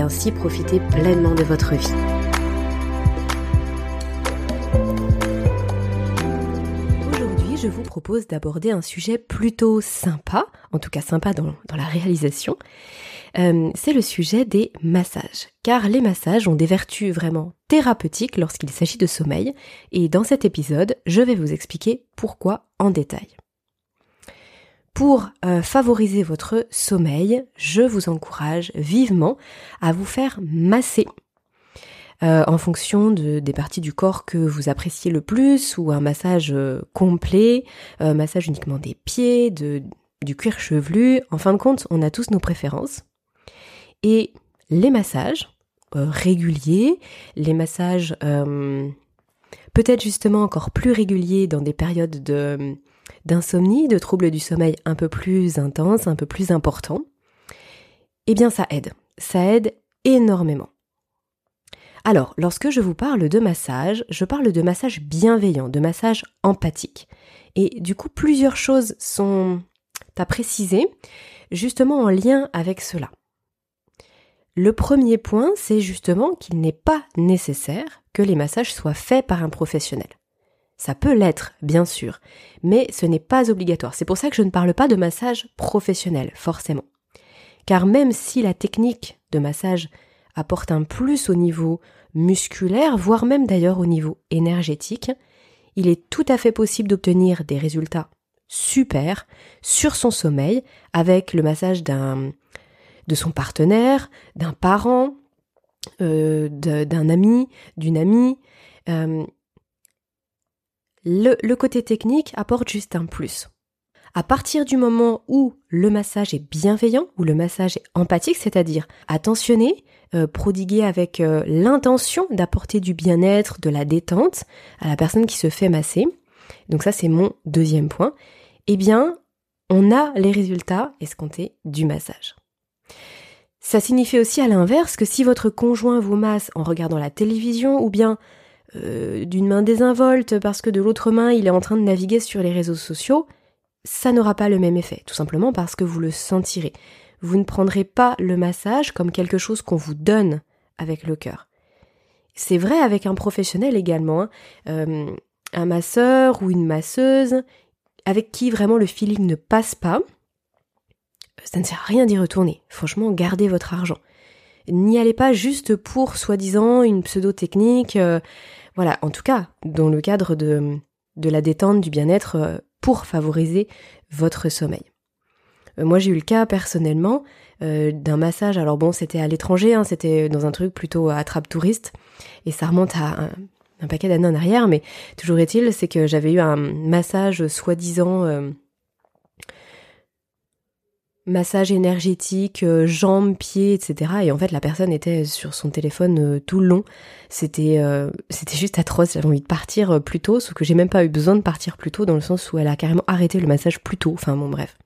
ainsi profiter pleinement de votre vie. Aujourd'hui, je vous propose d'aborder un sujet plutôt sympa, en tout cas sympa dans, la réalisation. Euh, c'est le sujet des massages. Car les massages ont des vertus vraiment thérapeutiques lorsqu'il s'agit de sommeil. Et dans cet épisode, je vais vous expliquer pourquoi en détail. Pour euh, favoriser votre sommeil, je vous encourage vivement à vous faire masser. Euh, en fonction de, des parties du corps que vous appréciez le plus, ou un massage euh, complet, massage uniquement des pieds, du cuir chevelu. En fin de compte, on a tous nos préférences. Et les massages réguliers, les massages peut-être justement encore plus réguliers dans des périodes de d'insomnie, de troubles du sommeil un peu plus intenses, un peu plus importants, eh bien ça aide. Ça aide énormément. Alors, lorsque je vous parle de massage, je parle de massage bienveillant, de massage empathique. Et du coup, plusieurs choses sont à préciser, justement en lien avec cela. Le premier point, c'est justement qu'il n'est pas nécessaire que les massages soient faits par un professionnel. Ça peut l'être, bien sûr, mais ce n'est pas obligatoire. C'est pour ça que je ne parle pas de massage professionnel, forcément. Car même si la technique de massage apporte un plus au niveau musculaire, voire même d'ailleurs au niveau énergétique, il est tout à fait possible d'obtenir des résultats super sur son sommeil avec le massage d'un de son partenaire, d'un parent, euh, d'un ami, d'une amie. Euh, le, côté technique apporte juste un plus. À partir du moment où le massage est bienveillant, où le massage est empathique, c'est-à-dire attentionné, euh, prodigué avec euh, l'intention d'apporter du bien-être, de la détente à la personne qui se fait masser, donc ça c'est mon deuxième point, eh bien on a les résultats escomptés du massage. Ça signifie aussi à l'inverse que si votre conjoint vous masse en regardant la télévision ou bien euh, d'une main désinvolte parce que de l'autre main il est en train de naviguer sur les réseaux sociaux, ça n'aura pas le même effet, tout simplement parce que vous le sentirez. Vous ne prendrez pas le massage comme quelque chose qu'on vous donne avec le cœur. C'est vrai avec un professionnel également, hein. euh, un masseur ou une masseuse avec qui vraiment le feeling ne passe pas, ça ne sert à rien d'y retourner. Franchement, gardez votre argent. N'y allez pas juste pour soi-disant une pseudo-technique. Euh, voilà, en tout cas, dans le cadre de, de la détente, du bien-être, euh, pour favoriser votre sommeil. Euh, moi, j'ai eu le cas personnellement d'un massage. Alors bon, c'était à l'étranger, hein, c'était dans un truc plutôt attrape touriste, et ça remonte à un, un paquet d'années en arrière. Mais toujours est-il, c'est que j'avais eu un massage soi-disant massage énergétique, euh, jambes, pieds, etc. Et en fait, la personne était sur son téléphone euh, tout le long. C'était euh, c'était juste atroce. J'avais envie de partir plus tôt, sauf que j'ai même pas eu besoin de partir plus tôt dans le sens où elle a carrément arrêté le massage plus tôt. Enfin bon, bref.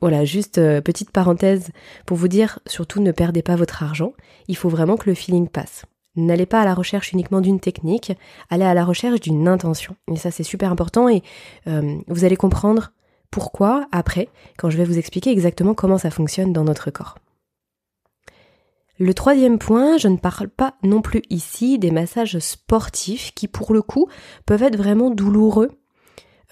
voilà, juste petite parenthèse pour vous dire, surtout ne perdez pas votre argent. Il faut vraiment que le feeling passe. N'allez pas à la recherche uniquement d'une technique, allez à la recherche d'une intention. Et ça c'est super important et vous allez comprendre pourquoi après, quand je vais vous expliquer exactement comment ça fonctionne dans notre corps. Le troisième point, je ne parle pas non plus ici des massages sportifs qui pour le coup peuvent être vraiment douloureux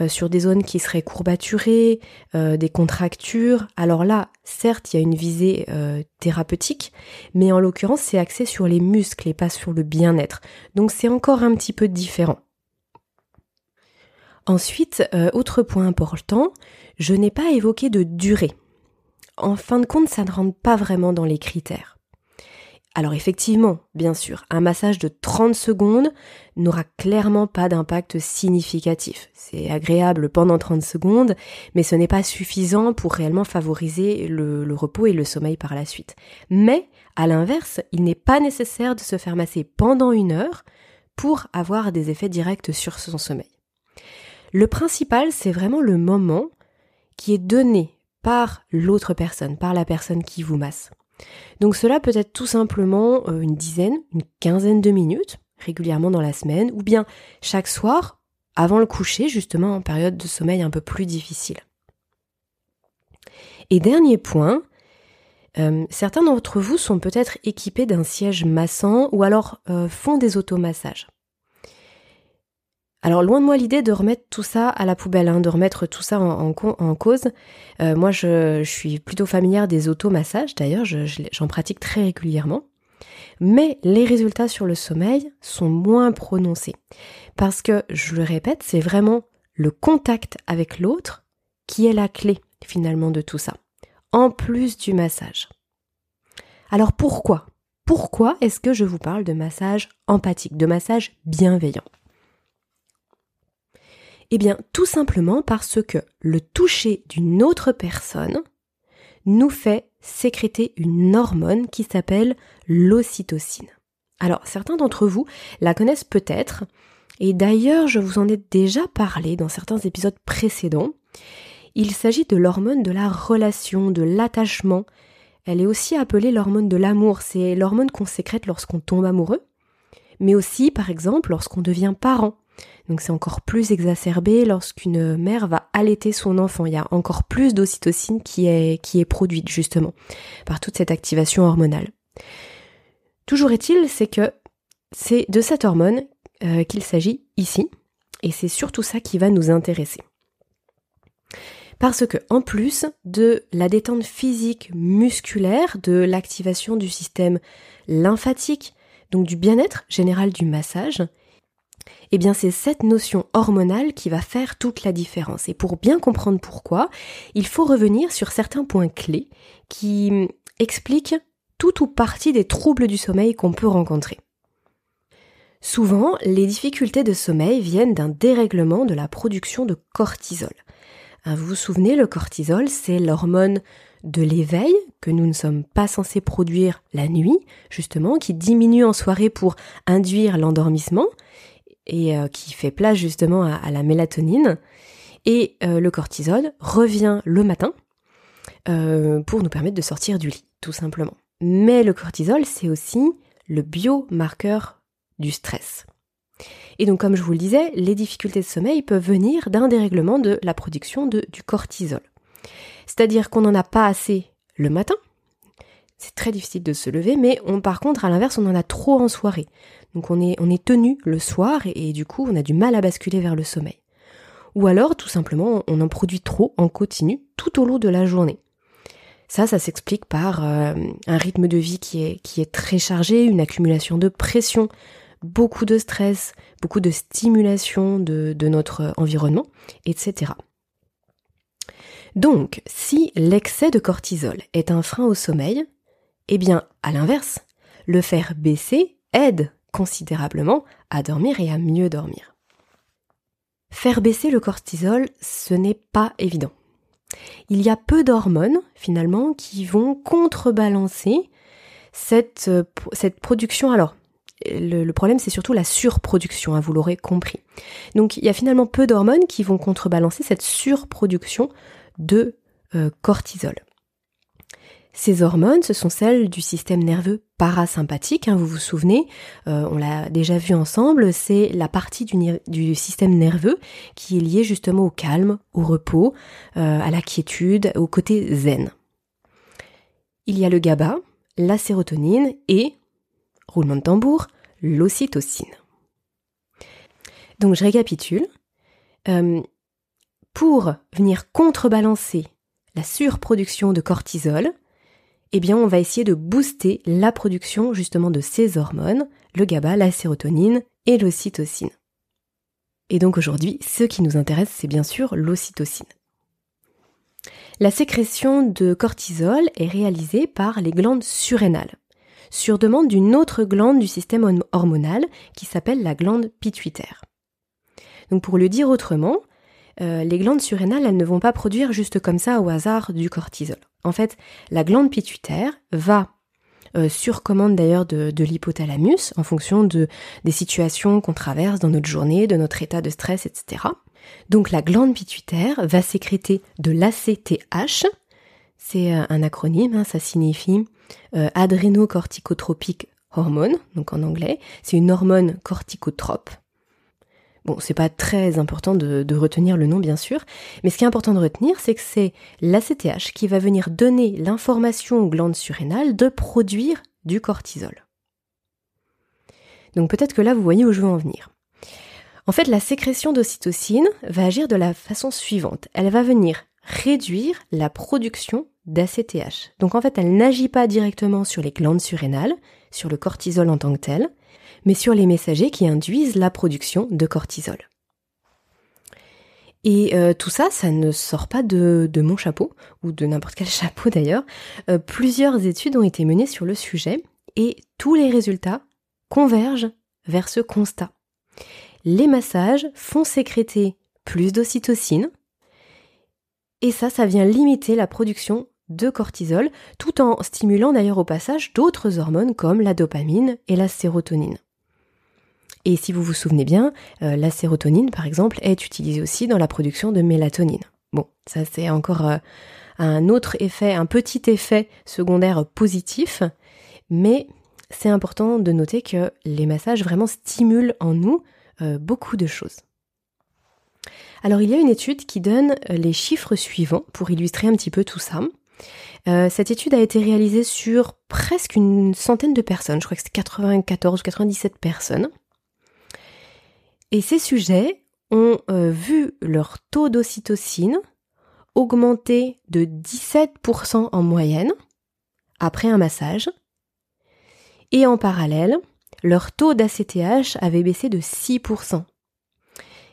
euh, sur des zones qui seraient courbaturées, euh, des contractures. Alors là, certes, il y a une visée euh, thérapeutique, mais en l'occurrence, c'est axé sur les muscles et pas sur le bien-être. Donc c'est encore un petit peu différent. Ensuite, euh, autre point important, je n'ai pas évoqué de durée. En fin de compte, ça ne rentre pas vraiment dans les critères. Alors effectivement, bien sûr, un massage de 30 secondes n'aura clairement pas d'impact significatif. C'est agréable pendant 30 secondes, mais ce n'est pas suffisant pour réellement favoriser le, le, repos et le sommeil par la suite. Mais, à l'inverse, il n'est pas nécessaire de se faire masser pendant une heure pour avoir des effets directs sur son sommeil. Le principal, c'est vraiment le moment qui est donné par l'autre personne, par la personne qui vous masse. Donc cela peut être tout simplement euh, une dizaine, une quinzaine de minutes régulièrement dans la semaine, ou bien chaque soir, avant le coucher, justement en période de sommeil un peu plus difficile. Et dernier point, euh, certains d'entre vous sont peut-être équipés d'un siège massant ou alors euh, font des automassages. Alors loin de moi l'idée de remettre tout ça à la poubelle, hein, de remettre tout ça en, cause. Euh, moi je, suis plutôt familière des automassages, d'ailleurs j'en pratique très régulièrement. Mais les résultats sur le sommeil sont moins prononcés. Parce que, je le répète, c'est vraiment le contact avec l'autre qui est la clé finalement de tout ça. En plus du massage. Alors pourquoi? Pourquoi est-ce que je vous parle de massage empathique, de massage bienveillant? Eh bien, tout simplement parce que le toucher d'une autre personne nous fait sécréter une hormone qui s'appelle l'ocytocine. Alors, certains d'entre vous la connaissent peut-être, et d'ailleurs, je vous en ai déjà parlé dans certains épisodes précédents. Il s'agit de l'hormone de la relation, de l'attachement. Elle est aussi appelée l'hormone de l'amour. C'est l'hormone qu'on sécrète lorsqu'on tombe amoureux, mais aussi, par exemple, lorsqu'on devient parent. Donc c'est encore plus exacerbé lorsqu'une mère va allaiter son enfant. Il y a encore plus d'ocytocine qui est, qui est produite justement par toute cette activation hormonale. Toujours est-il, c'est que c'est de cette hormone euh, qu'il s'agit ici, et c'est surtout ça qui va nous intéresser. Parce que, en plus de la détente physique musculaire, de l'activation du système lymphatique, donc du bien-être général du massage, eh bien c'est cette notion hormonale qui va faire toute la différence. Et pour bien comprendre pourquoi, il faut revenir sur certains points clés qui expliquent tout ou partie des troubles du sommeil qu'on peut rencontrer. Souvent, les difficultés de sommeil viennent d'un dérèglement de la production de cortisol. Hein, vous vous souvenez, le cortisol, c'est l'hormone de l'éveil que nous ne sommes pas censés produire la nuit, justement, qui diminue en soirée pour induire l'endormissement, et euh, qui fait place justement à, la mélatonine. Et euh, le cortisol revient le matin euh, pour nous permettre de sortir du lit, tout simplement. Mais le cortisol, c'est aussi le biomarqueur du stress. Et donc, comme je vous le disais, les difficultés de sommeil peuvent venir d'un dérèglement de la production du cortisol. C'est-à-dire qu'on n'en a pas assez le matin, c'est très difficile de se lever, mais on, par contre, à l'inverse, on en a trop en soirée. Donc on est, tenu le soir et, du coup, on a du mal à basculer vers le sommeil. Ou alors, tout simplement, on en produit trop en continu tout au long de la journée. Ça, ça s'explique par euh, un rythme de vie qui est, très chargé, une accumulation de pression, beaucoup de stress, beaucoup de stimulation de notre environnement, etc. Donc, si l'excès de cortisol est un frein au sommeil, eh bien, à l'inverse, le faire baisser aide considérablement à dormir et à mieux dormir. Faire baisser le cortisol, ce n'est pas évident. Il y a peu d'hormones, finalement, qui vont contrebalancer cette, euh, production. Alors, le, problème, c'est surtout la surproduction, hein, vous l'aurez compris. Donc, il y a finalement peu d'hormones qui vont contrebalancer cette surproduction de euh, cortisol. Ces hormones, ce sont celles du système nerveux parasympathique, hein, vous vous souvenez, euh, on l'a déjà vu ensemble, c'est la partie du, système nerveux qui est liée justement au calme, au repos, euh, à la quiétude, au côté zen. Il y a le GABA, la sérotonine et, roulement de tambour, l'ocytocine. Donc je récapitule. Euh, pour venir contrebalancer la surproduction de cortisol, eh bien on va essayer de booster la production justement de ces hormones, le GABA, la sérotonine et l'ocytocine. Et donc aujourd'hui, ce qui nous intéresse, c'est bien sûr l'ocytocine. La sécrétion de cortisol est réalisée par les glandes surrénales. sur demande d'une autre glande du système hormonal qui s'appelle la glande pituitaire. Donc pour le dire autrement, euh, les glandes surrénales, elles ne vont pas produire juste comme ça au hasard du cortisol. En fait, la glande pituitaire va, euh, sur commande d'ailleurs de, l'hypothalamus, en fonction de, des situations qu'on traverse dans notre journée, de notre état de stress, etc. Donc la glande pituitaire va sécréter de l'ACTH, c'est euh, un acronyme, hein, ça signifie euh, adrénocorticotropique hormone, donc en anglais, c'est une hormone corticotrope. Bon, c'est pas très important de, retenir le nom, bien sûr, mais ce qui est important de retenir, c'est que c'est l'ACTH qui va venir donner l'information aux glandes surrénales de produire du cortisol. Donc peut-être que là, vous voyez où je veux en venir. En fait, la sécrétion d'ocytocine va agir de la façon suivante. Elle va venir réduire la production d'ACTH. Donc en fait, elle n'agit pas directement sur les glandes surrénales, sur le cortisol en tant que tel, mais sur les messagers qui induisent la production de cortisol. Et euh, tout ça, ça ne sort pas de, mon chapeau, ou de n'importe quel chapeau d'ailleurs. Euh, plusieurs études ont été menées sur le sujet, et tous les résultats convergent vers ce constat les massages font sécréter plus d'ocytocine, et ça, ça vient limiter la production de cortisol, tout en stimulant d'ailleurs au passage d'autres hormones comme la dopamine et la sérotonine. Et si vous vous souvenez bien, euh, la sérotonine, par exemple, est utilisée aussi dans la production de mélatonine. Bon, ça c'est encore euh, un autre effet, un petit effet secondaire positif, mais c'est important de noter que les massages vraiment stimulent en nous euh, beaucoup de choses. Alors il y a une étude qui donne les chiffres suivants pour illustrer un petit peu tout ça. Cette étude a été réalisée sur presque une centaine de personnes, je crois que c'était 94 ou 97 personnes. Et ces sujets ont vu leur taux d'ocytocine augmenter de 17% en moyenne après un massage. Et en parallèle, leur taux d'ACTH avait baissé de 6%.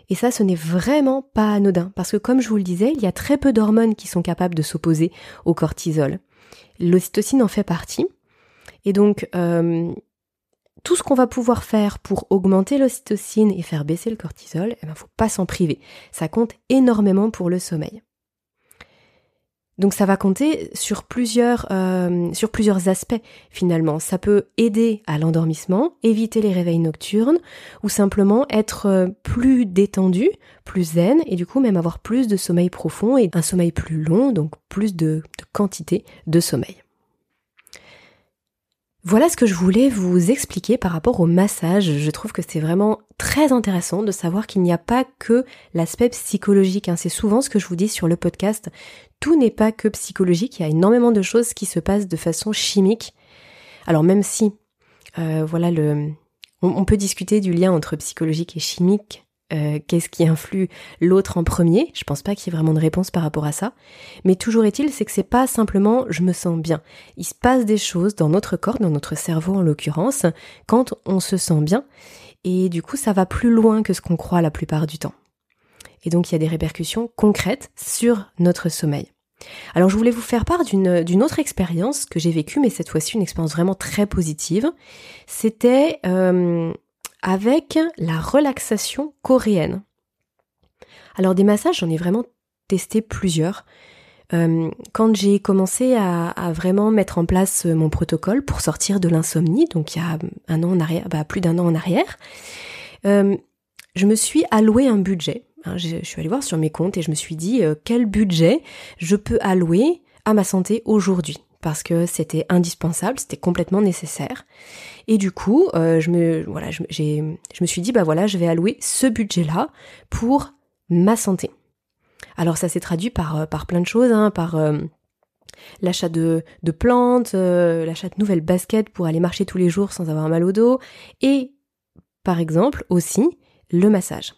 Et ça, ce n'est vraiment pas anodin, parce que comme je vous le disais, il y a très peu d'hormones qui sont capables de s'opposer au cortisol. L'ocytocine en fait partie. Et donc, euh, tout ce qu'on va pouvoir faire pour augmenter l'ocytocine et faire baisser le cortisol, il eh ben, faut pas s'en priver. Ça compte énormément pour le sommeil. Donc ça va compter sur plusieurs, euh, sur plusieurs aspects finalement. Ça peut aider à l'endormissement, éviter les réveils nocturnes ou simplement être euh, plus détendu, plus zen et du coup même avoir plus de sommeil profond et un sommeil plus long, donc plus de quantité de sommeil. Voilà ce que je voulais vous expliquer par rapport au massage. Je trouve que c'est vraiment très intéressant de savoir qu'il n'y a pas que l'aspect psychologique. Hein. C'est souvent ce que je vous dis sur le podcast. Tout n'est pas que psychologique. Il y a énormément de choses qui se passent de façon chimique. Alors même si, euh, voilà, le, on, peut discuter du lien entre psychologique et chimique euh, qu'est-ce qui influe l'autre en premier? Je pense pas qu'il y ait vraiment de réponse par rapport à ça. Mais toujours est-il, c'est que c'est pas simplement je me sens bien. Il se passe des choses dans notre corps, dans notre cerveau en l'occurrence, quand on se sent bien. Et du coup, ça va plus loin que ce qu'on croit la plupart du temps. Et donc, il y a des répercussions concrètes sur notre sommeil. Alors je voulais vous faire part d'une autre expérience que j'ai vécue, mais cette fois-ci une expérience vraiment très positive. C'était euh, avec la relaxation coréenne. Alors des massages, j'en ai vraiment testé plusieurs. Euh, quand j'ai commencé à, vraiment mettre en place mon protocole pour sortir de l'insomnie, donc il y a un an en arrière, bah, plus d'un an en arrière, euh, je me suis alloué un budget. Hein, je, suis allée voir sur mes comptes et je me suis dit euh, quel budget je peux allouer à ma santé aujourd'hui parce que c'était indispensable, c'était complètement nécessaire. Et du coup, euh, je me voilà, je, me suis dit bah voilà, je vais allouer ce budget-là pour ma santé. Alors ça s'est traduit par euh, par plein de choses, hein, par euh, l'achat de, de plantes, l'achat de nouvelles baskets pour aller marcher tous les jours sans avoir mal au dos, et par exemple aussi le massage.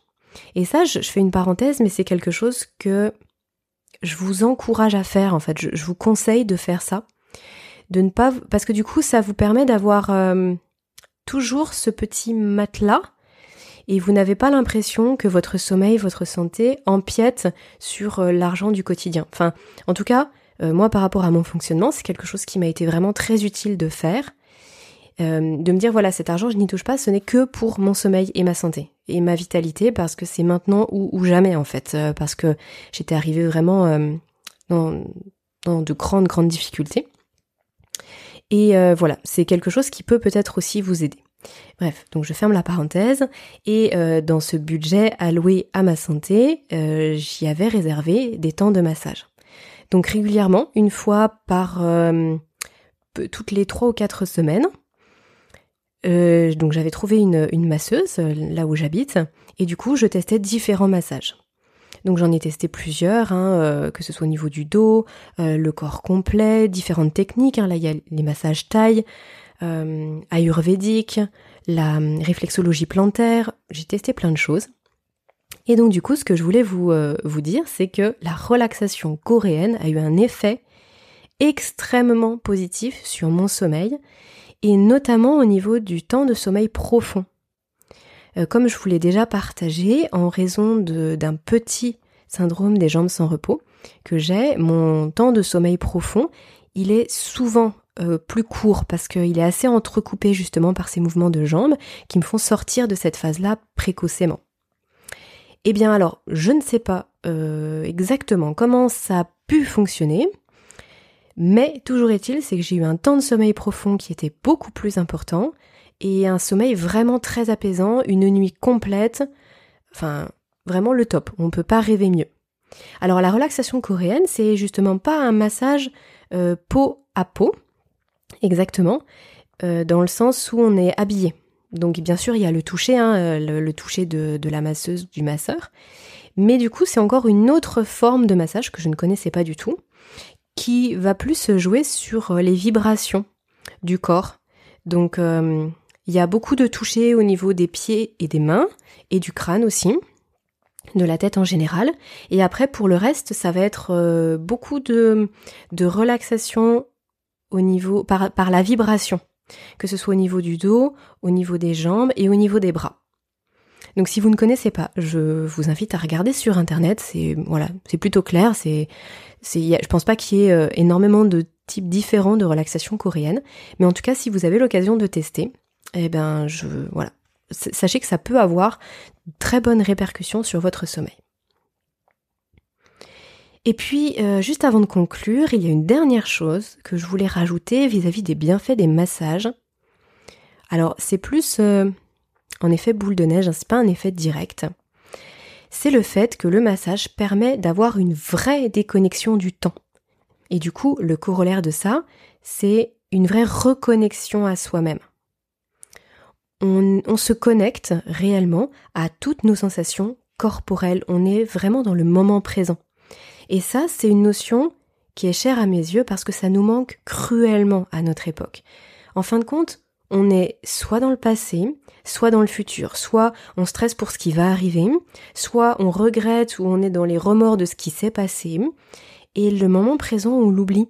Et ça, je, fais une parenthèse, mais c'est quelque chose que je vous encourage à faire en fait. je vous conseille de faire ça de ne pas parce que du coup ça vous permet d'avoir euh, toujours ce petit matelas et vous n'avez pas l'impression que votre sommeil, votre santé empiète sur euh, l'argent du quotidien. Enfin, en tout cas, euh, moi par rapport à mon fonctionnement, c'est quelque chose qui m'a été vraiment très utile de faire. Euh, de me dire voilà cet argent je n'y touche pas, ce n'est que pour mon sommeil et ma santé et ma vitalité parce que c'est maintenant ou, jamais en fait euh, parce que j'étais arrivée vraiment dans, dans, de grandes grandes difficultés et voilà c'est quelque chose qui peut peut-être aussi vous aider. Bref, donc je ferme la parenthèse et dans ce budget alloué à ma santé, j'y avais réservé des temps de massage. Donc régulièrement, une fois par toutes les trois ou quatre semaines, euh, donc j'avais trouvé une, masseuse euh, là où j'habite et du coup je testais différents massages. Donc j'en ai testé plusieurs, hein, euh, que ce soit au niveau du dos, le corps complet, différentes techniques. Hein. là il y a les massages taille, ayurvédique, la réflexologie plantaire. J'ai testé plein de choses. Et donc du coup ce que je voulais vous, vous dire c'est que la relaxation coréenne a eu un effet extrêmement positif sur mon sommeil et notamment au niveau du temps de sommeil profond. Euh, comme je vous l'ai déjà partagé, en raison d'un petit syndrome des jambes sans repos que j'ai, mon temps de sommeil profond, il est souvent euh, plus court parce qu'il est assez entrecoupé justement par ces mouvements de jambes qui me font sortir de cette phase-là précocement. Eh bien alors, je ne sais pas euh, exactement comment ça a pu fonctionner, mais toujours est-il, c'est que j'ai eu un temps de sommeil profond qui était beaucoup plus important et un sommeil vraiment très apaisant, une nuit complète, enfin vraiment le top, on ne peut pas rêver mieux. Alors la relaxation coréenne, c'est justement pas un massage euh, peau à peau, exactement, euh, dans le sens où on est habillé. Donc bien sûr, il y a le toucher, hein, euh, le, toucher de, la masseuse, du masseur, mais du coup, c'est encore une autre forme de massage que je ne connaissais pas du tout, qui va plus se jouer sur les vibrations du corps. Donc il y a beaucoup de toucher au niveau des pieds et des mains et du crâne aussi, de la tête en général. Et après pour le reste, ça va être euh, beaucoup de, de relaxation au niveau par, par la vibration, que ce soit au niveau du dos, au niveau des jambes et au niveau des bras. Donc si vous ne connaissez pas, je vous invite à regarder sur internet, c'est voilà, c'est plutôt clair, c'est je pense pas qu'il y ait euh, énormément de types différents de relaxation coréenne, mais en tout cas, si vous avez l'occasion de tester, eh ben, je, voilà. Sachez que ça peut avoir très bonnes répercussions sur votre sommeil. Et puis, euh, juste avant de conclure, il y a une dernière chose que je voulais rajouter vis-à-vis des bienfaits des massages. Alors, c'est plus, euh, en effet, boule de neige, hein, c'est pas un effet direct c'est le fait que le massage permet d'avoir une vraie déconnexion du temps. Et du coup, le corollaire de ça, c'est une vraie reconnexion à soi-même. On, se connecte réellement à toutes nos sensations corporelles, on est vraiment dans le moment présent. Et ça, c'est une notion qui est chère à mes yeux parce que ça nous manque cruellement à notre époque. En fin de compte, on est soit dans le passé, soit dans le futur, soit on stresse pour ce qui va arriver, soit on regrette ou on est dans les remords de ce qui s'est passé, et le moment présent on l'oublie.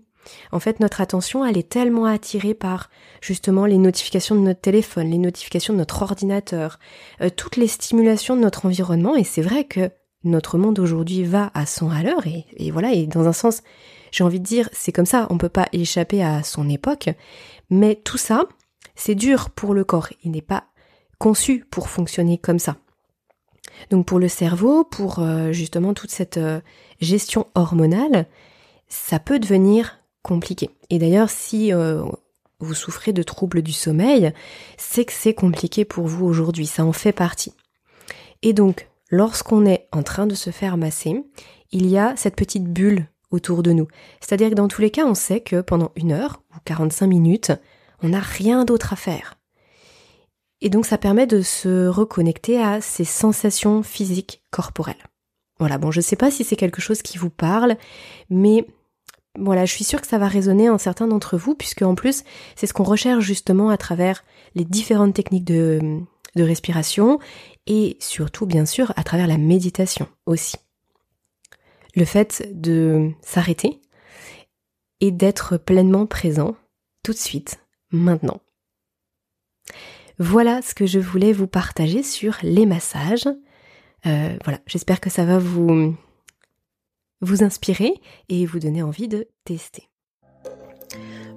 En fait, notre attention, elle est tellement attirée par justement les notifications de notre téléphone, les notifications de notre ordinateur, euh, toutes les stimulations de notre environnement, et c'est vrai que notre monde aujourd'hui va à son à et, voilà, et dans un sens, j'ai envie de dire, c'est comme ça, on peut pas échapper à son époque, mais tout ça, c'est dur pour le corps, il n'est pas conçu pour fonctionner comme ça. Donc pour le cerveau, pour euh, justement toute cette euh, gestion hormonale, ça peut devenir Et d'ailleurs, si euh, vous souffrez de troubles du sommeil, c'est que c'est compliqué pour vous aujourd'hui, ça en fait partie. Et donc, lorsqu'on est en train de se faire masser, il y a cette petite bulle autour de nous. C'est-à-dire que dans tous les cas, on sait que pendant une heure ou 45 minutes, on n'a rien d'autre à faire. Et donc ça permet de se reconnecter à ces sensations physiques corporelles. Voilà, bon, je ne sais pas si c'est quelque chose qui vous parle, mais voilà, je suis sûre que ça va résonner en certains d'entre vous, puisque en plus, c'est ce qu'on recherche justement à travers les différentes techniques de, respiration et surtout, bien sûr, à travers la méditation aussi. Le fait de s'arrêter et d'être pleinement présent tout de suite maintenant. Voilà ce que je voulais vous partager sur les massages. Euh, voilà, j'espère que ça va vous, vous inspirer et vous donner envie de tester.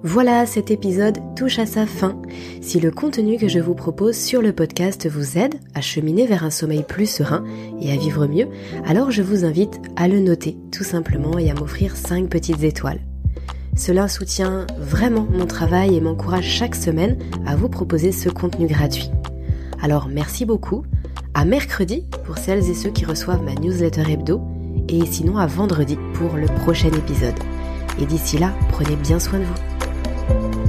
Voilà, cet épisode touche à sa fin. Si le contenu que je vous propose sur le podcast vous aide à cheminer vers un sommeil plus serein et à vivre mieux, alors je vous invite à le noter tout simplement et à m'offrir 5 petites étoiles. Cela soutient vraiment mon travail et m'encourage chaque semaine à vous proposer ce contenu gratuit. Alors merci beaucoup, à mercredi pour celles et ceux qui reçoivent ma newsletter hebdo, et sinon à vendredi pour le prochain épisode. Et d'ici là, prenez bien soin de vous.